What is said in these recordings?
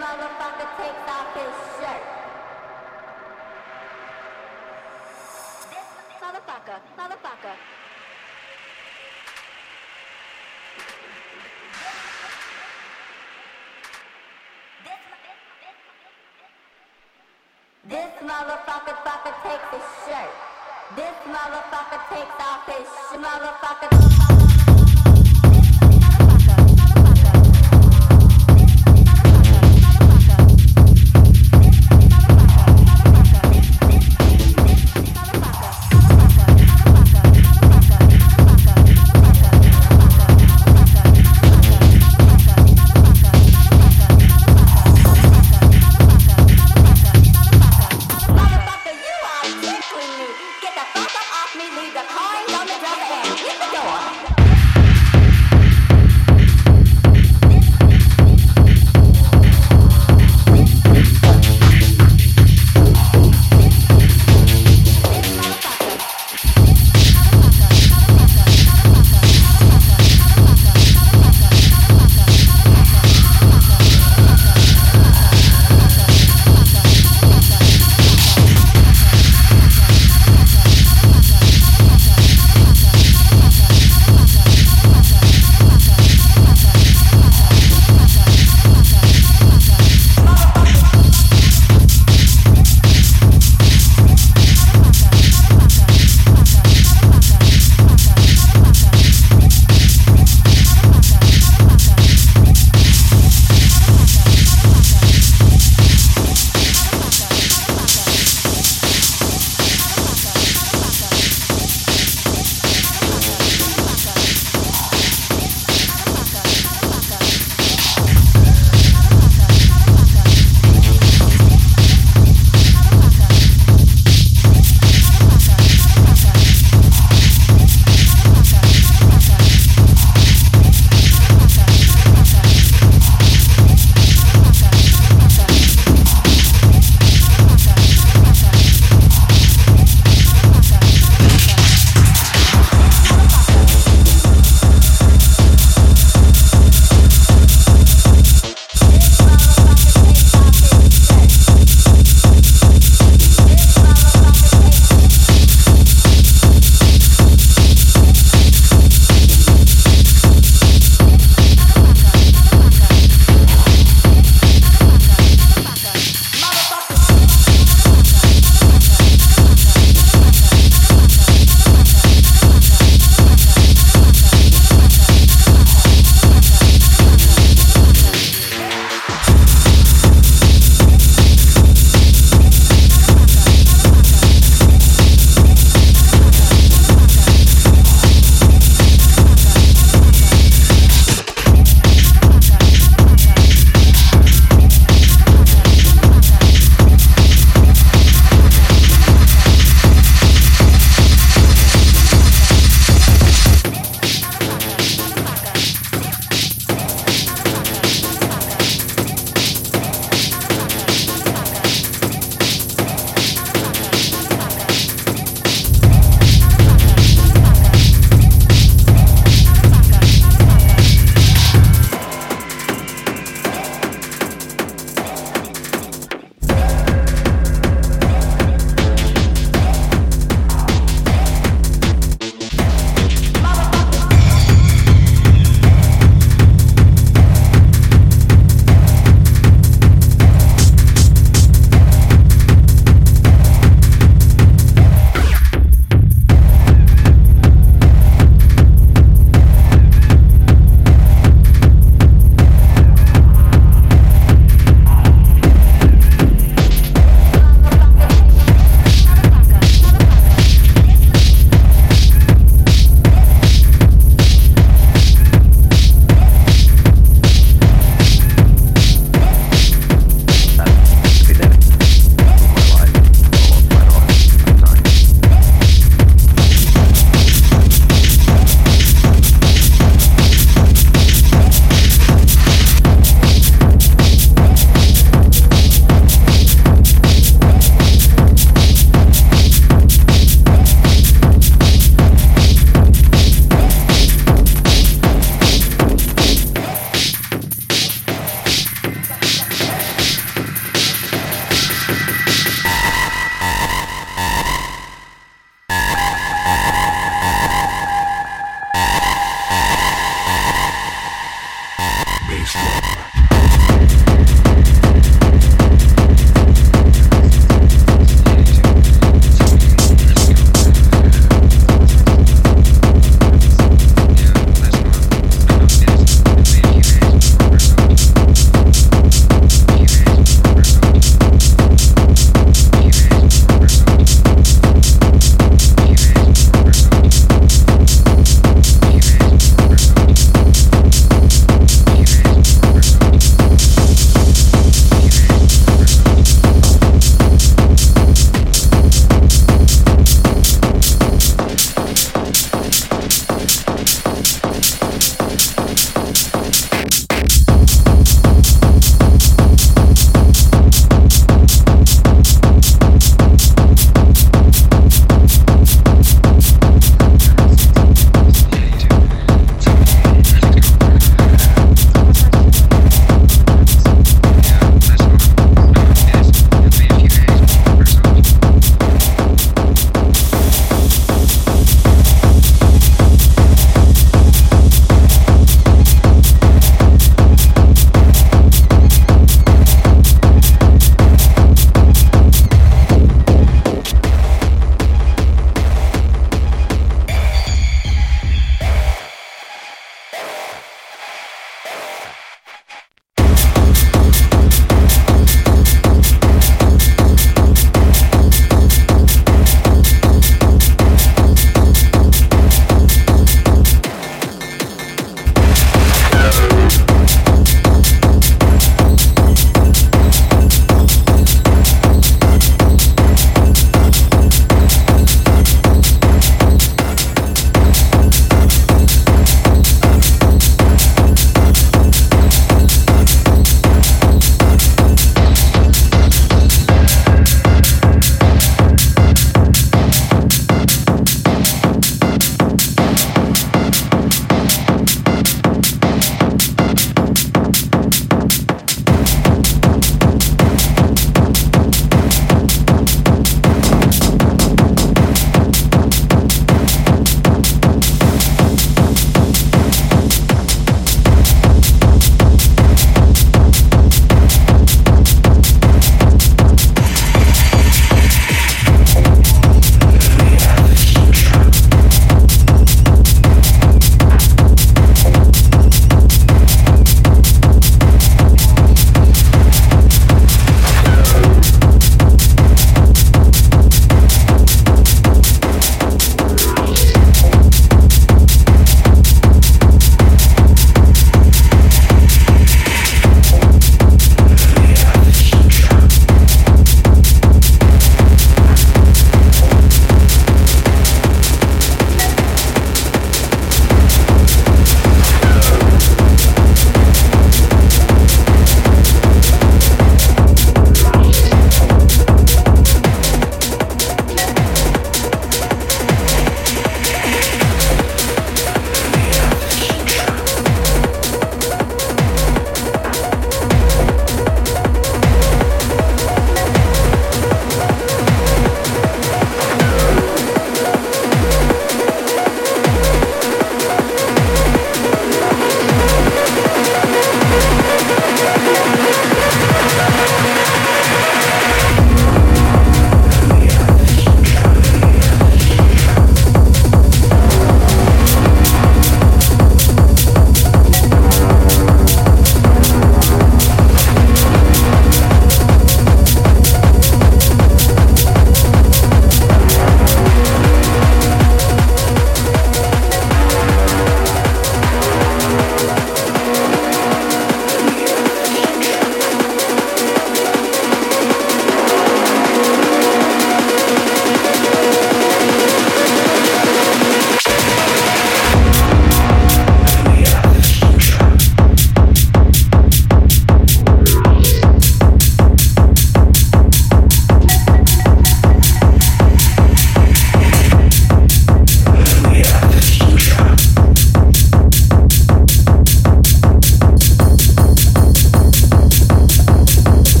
motherfucker takes off his shirt. This motherfucker, motherfucker. This motherfucker fucker takes his shirt. This motherfucker takes off his sh- motherfucker.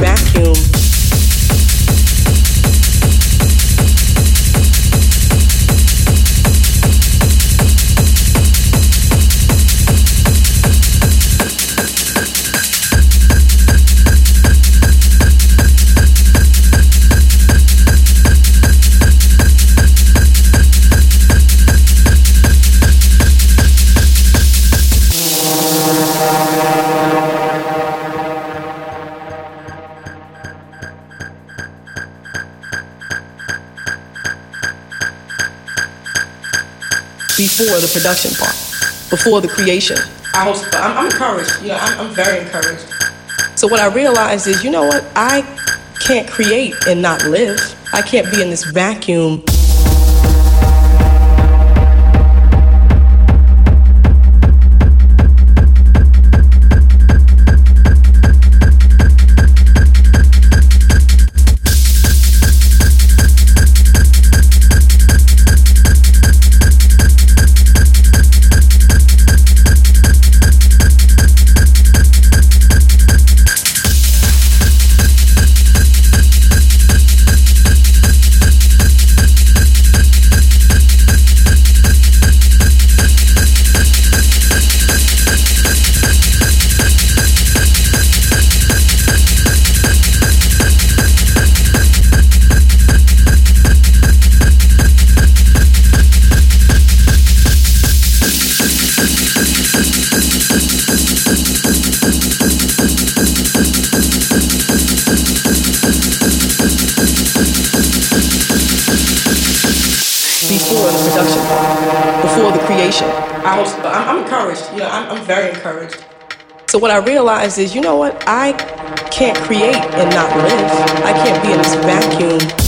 back. Before the production part, before the creation. I hope, but I'm, I'm encouraged. You know, I'm, I'm very encouraged. So what I realized is, you know what? I can't create and not live. I can't be in this vacuum what I realized is, you know what? I can't create and not live. I can't be in this vacuum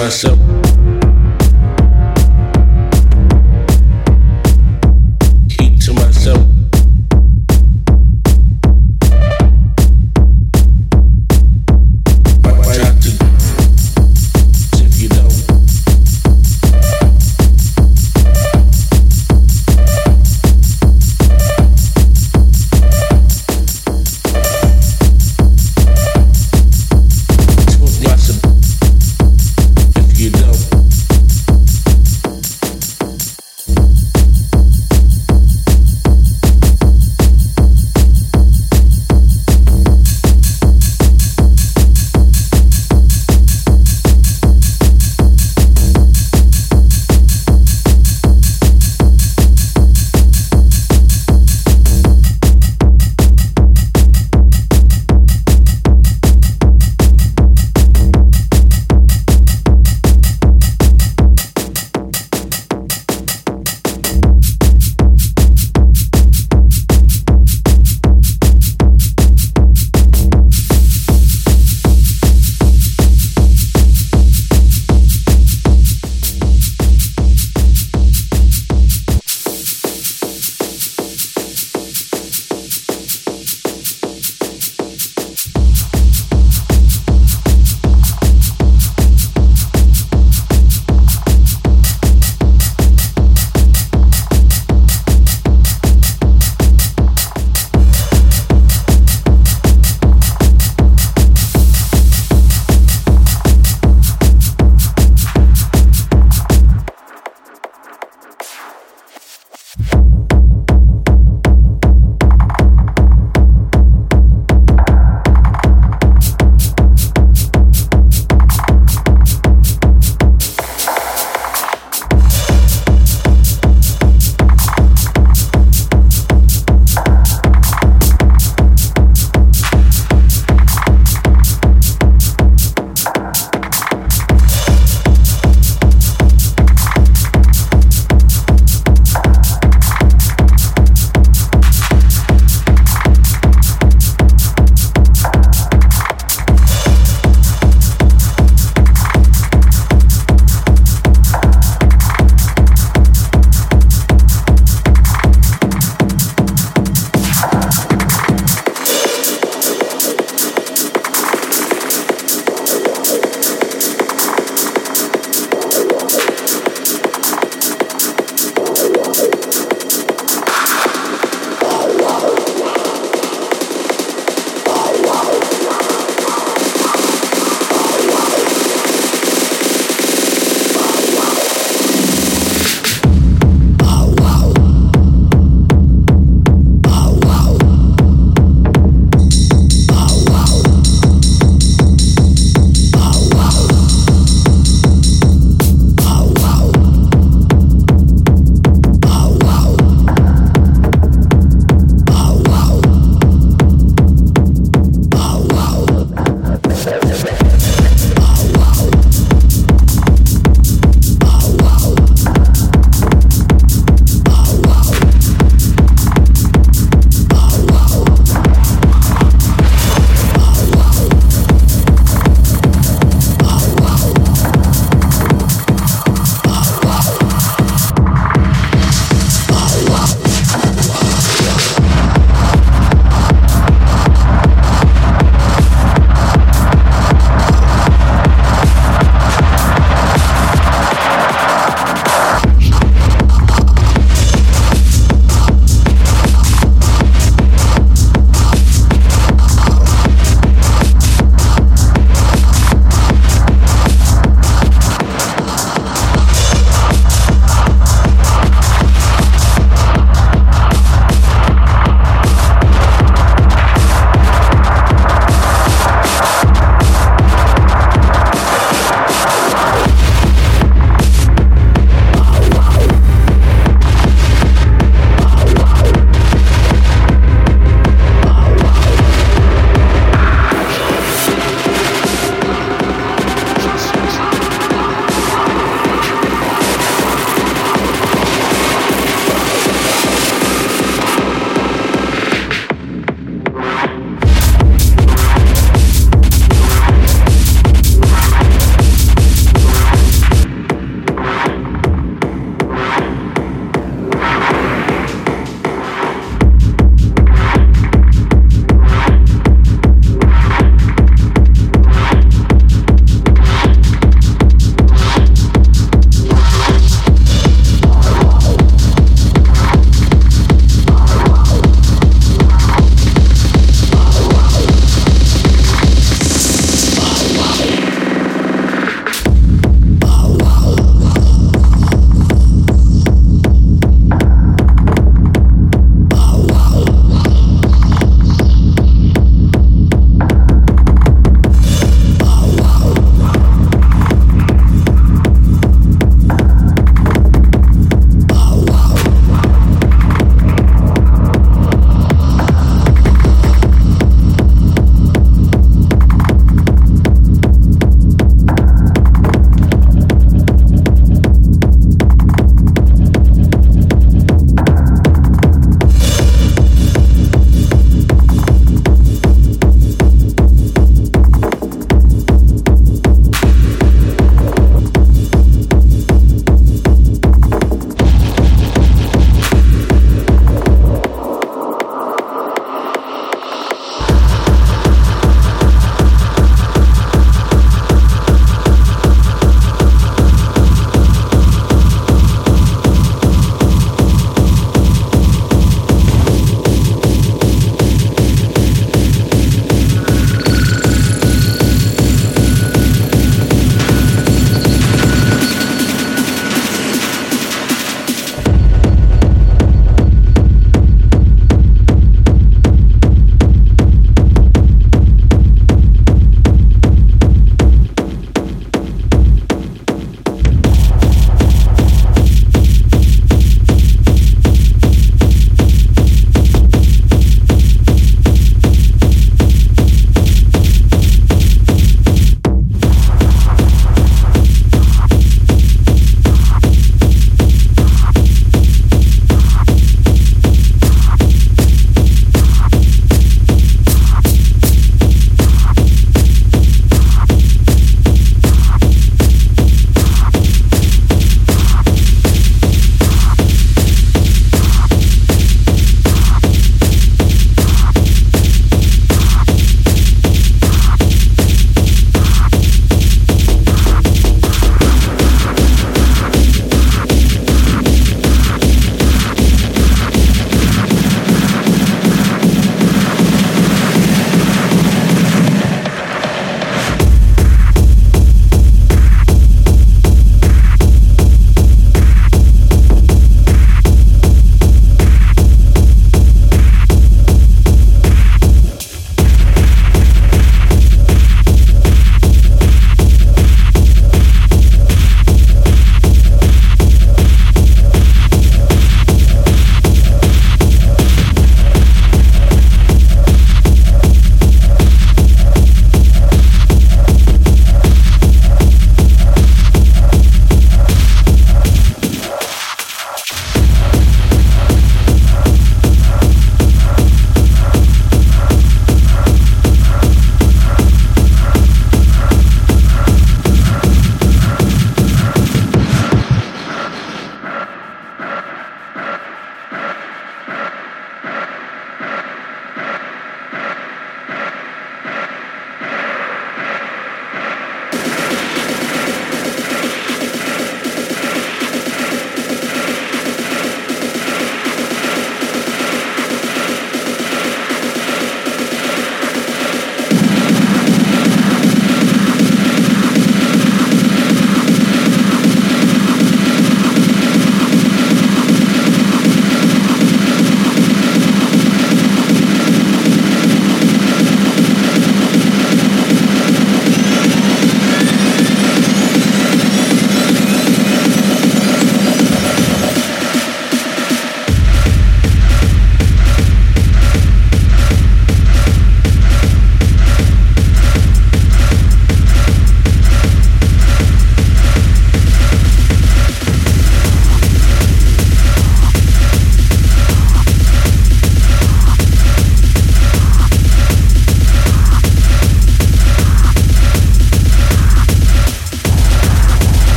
If